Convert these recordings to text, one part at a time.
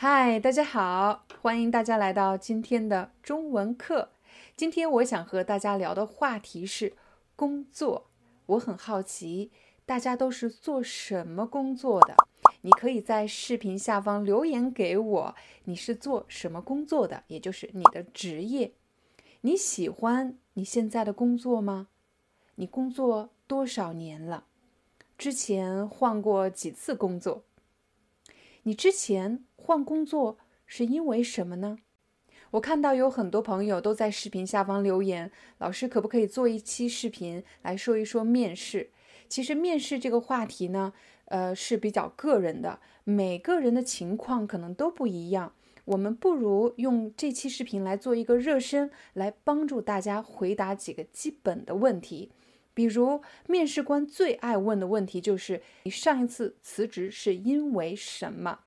嗨，大家好，欢迎大家来到今天的中文课。今天我想和大家聊的话题是工作。我很好奇，大家都是做什么工作的？你可以在视频下方留言给我，你是做什么工作的？也就是你的职业。你喜欢你现在的工作吗？你工作多少年了？之前换过几次工作？你之前换工作是因为什么呢？我看到有很多朋友都在视频下方留言，老师可不可以做一期视频来说一说面试？其实面试这个话题呢，呃是比较个人的，每个人的情况可能都不一样。我们不如用这期视频来做一个热身，来帮助大家回答几个基本的问题。比如，面试官最爱问的问题就是：“你上一次辞职是因为什么？”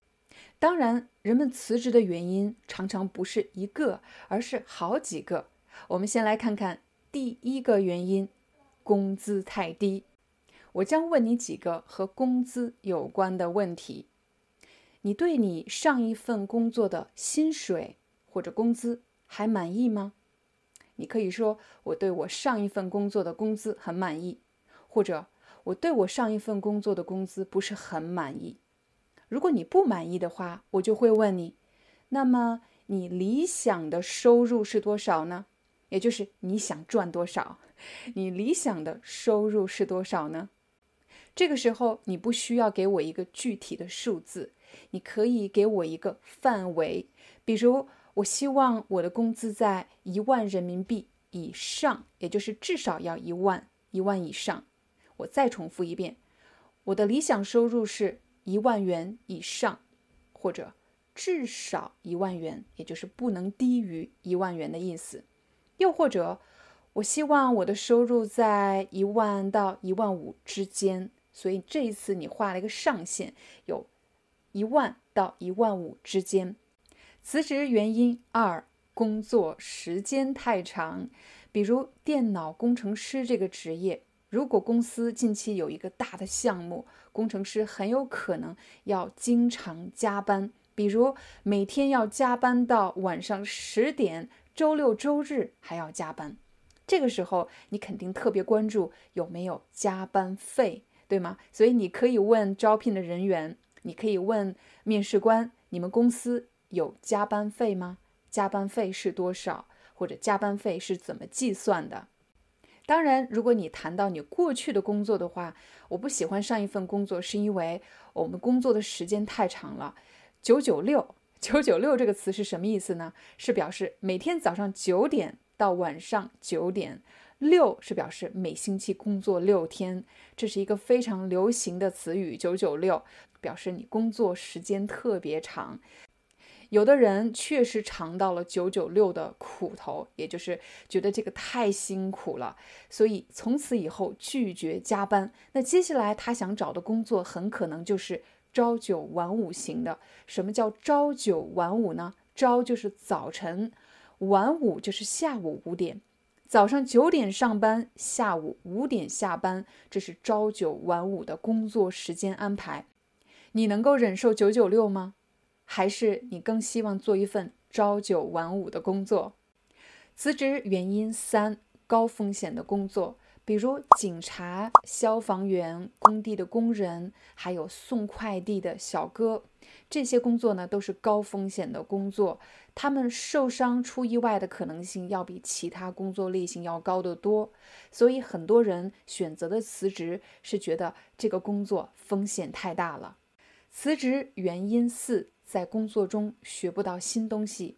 当然，人们辞职的原因常常不是一个，而是好几个。我们先来看看第一个原因：工资太低。我将问你几个和工资有关的问题。你对你上一份工作的薪水或者工资还满意吗？你可以说我对我上一份工作的工资很满意，或者我对我上一份工作的工资不是很满意。如果你不满意的话，我就会问你，那么你理想的收入是多少呢？也就是你想赚多少？你理想的收入是多少呢？这个时候你不需要给我一个具体的数字，你可以给我一个范围，比如。我希望我的工资在一万人民币以上，也就是至少要一万，一万以上。我再重复一遍，我的理想收入是一万元以上，或者至少一万元，也就是不能低于一万元的意思。又或者，我希望我的收入在一万到一万五之间。所以这一次你画了一个上限，有一万到一万五之间。辞职原因二：工作时间太长。比如电脑工程师这个职业，如果公司近期有一个大的项目，工程师很有可能要经常加班，比如每天要加班到晚上十点，周六周日还要加班。这个时候，你肯定特别关注有没有加班费，对吗？所以你可以问招聘的人员，你可以问面试官，你们公司。有加班费吗？加班费是多少？或者加班费是怎么计算的？当然，如果你谈到你过去的工作的话，我不喜欢上一份工作，是因为我们工作的时间太长了。九九六，九九六这个词是什么意思呢？是表示每天早上九点到晚上九点。六是表示每星期工作六天，这是一个非常流行的词语。九九六表示你工作时间特别长。有的人确实尝到了九九六的苦头，也就是觉得这个太辛苦了，所以从此以后拒绝加班。那接下来他想找的工作很可能就是朝九晚五型的。什么叫朝九晚五呢？朝就是早晨，晚五就是下午五点。早上九点上班，下午五点下班，这是朝九晚五的工作时间安排。你能够忍受九九六吗？还是你更希望做一份朝九晚五的工作？辞职原因三：高风险的工作，比如警察、消防员、工地的工人，还有送快递的小哥。这些工作呢，都是高风险的工作，他们受伤出意外的可能性要比其他工作类型要高得多。所以很多人选择的辞职是觉得这个工作风险太大了。辞职原因四。在工作中学不到新东西，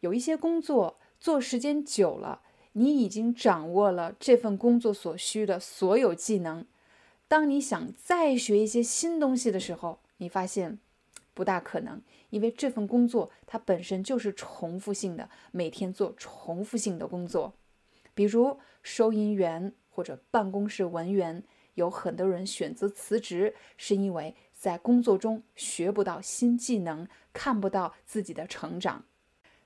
有一些工作做时间久了，你已经掌握了这份工作所需的所有技能。当你想再学一些新东西的时候，你发现不大可能，因为这份工作它本身就是重复性的，每天做重复性的工作。比如收银员或者办公室文员，有很多人选择辞职，是因为在工作中学不到新技能，看不到自己的成长。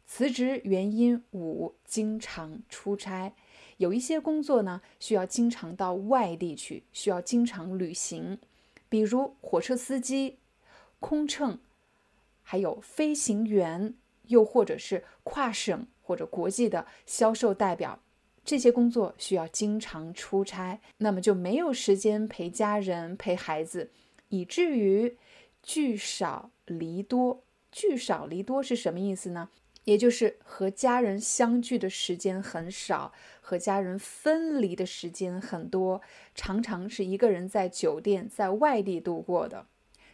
辞职原因五：经常出差。有一些工作呢，需要经常到外地去，需要经常旅行，比如火车司机、空乘，还有飞行员，又或者是跨省或者国际的销售代表。这些工作需要经常出差，那么就没有时间陪家人、陪孩子，以至于聚少离多。聚少离多是什么意思呢？也就是和家人相聚的时间很少，和家人分离的时间很多，常常是一个人在酒店在外地度过的。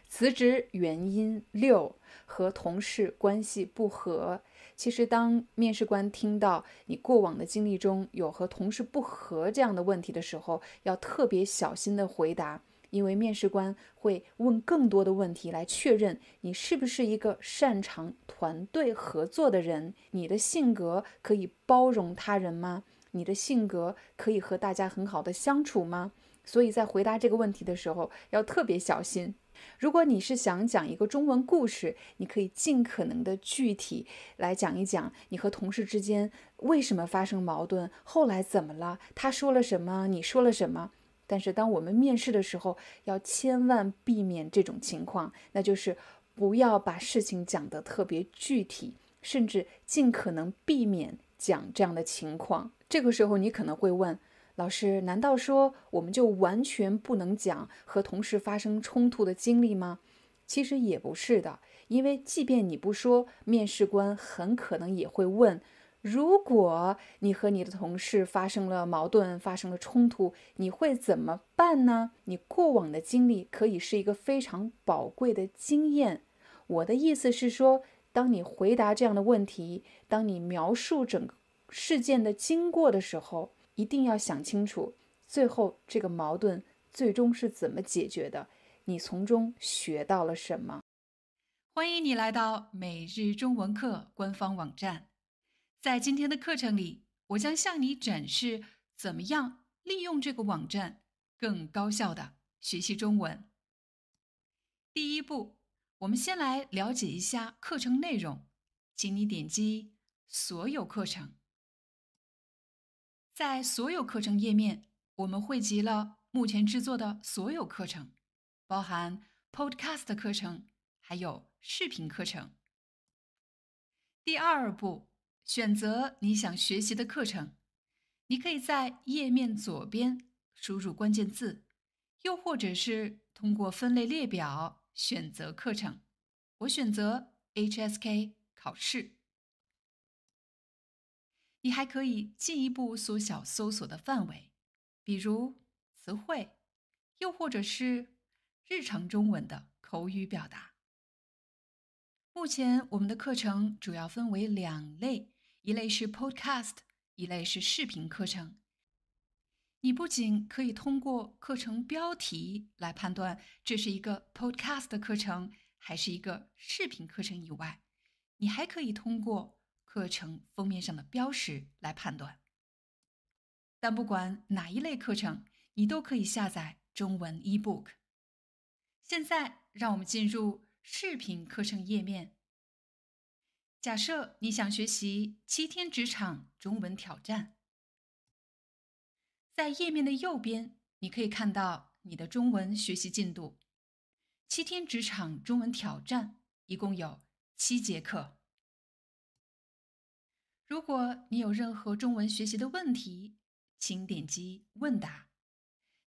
辞职原因六和同事关系不和。其实，当面试官听到你过往的经历中有和同事不和这样的问题的时候，要特别小心的回答。因为面试官会问更多的问题来确认你是不是一个擅长团队合作的人，你的性格可以包容他人吗？你的性格可以和大家很好的相处吗？所以在回答这个问题的时候要特别小心。如果你是想讲一个中文故事，你可以尽可能的具体来讲一讲你和同事之间为什么发生矛盾，后来怎么了，他说了什么，你说了什么。但是，当我们面试的时候，要千万避免这种情况，那就是不要把事情讲得特别具体，甚至尽可能避免讲这样的情况。这个时候，你可能会问老师：“难道说我们就完全不能讲和同事发生冲突的经历吗？”其实也不是的，因为即便你不说，面试官很可能也会问。如果你和你的同事发生了矛盾，发生了冲突，你会怎么办呢？你过往的经历可以是一个非常宝贵的经验。我的意思是说，当你回答这样的问题，当你描述整个事件的经过的时候，一定要想清楚，最后这个矛盾最终是怎么解决的，你从中学到了什么。欢迎你来到每日中文课官方网站。在今天的课程里，我将向你展示怎么样利用这个网站更高效的学习中文。第一步，我们先来了解一下课程内容，请你点击“所有课程”。在所有课程页面，我们汇集了目前制作的所有课程，包含 Podcast 课程，还有视频课程。第二步。选择你想学习的课程，你可以在页面左边输入关键字，又或者是通过分类列表选择课程。我选择 HSK 考试。你还可以进一步缩小搜索的范围，比如词汇，又或者是日常中文的口语表达。目前我们的课程主要分为两类，一类是 Podcast，一类是视频课程。你不仅可以通过课程标题来判断这是一个 Podcast 课程还是一个视频课程以外，你还可以通过课程封面上的标识来判断。但不管哪一类课程，你都可以下载中文 eBook。现在让我们进入。视频课程页面。假设你想学习七天职场中文挑战，在页面的右边，你可以看到你的中文学习进度。七天职场中文挑战一共有七节课。如果你有任何中文学习的问题，请点击问答，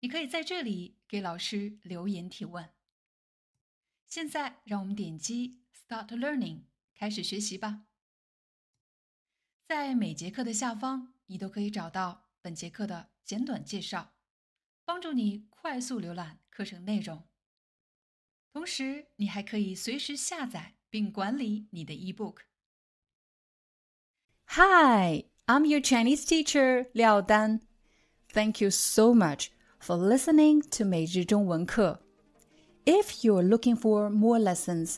你可以在这里给老师留言提问。现在，让我们点击 Start Learning，开始学习吧。在每节课的下方，你都可以找到本节课的简短介绍，帮助你快速浏览课程内容。同时，你还可以随时下载并管理你的 eBook。Hi, I'm your Chinese teacher 廖丹。Thank you so much for listening to 每日中文课。If you're looking for more lessons,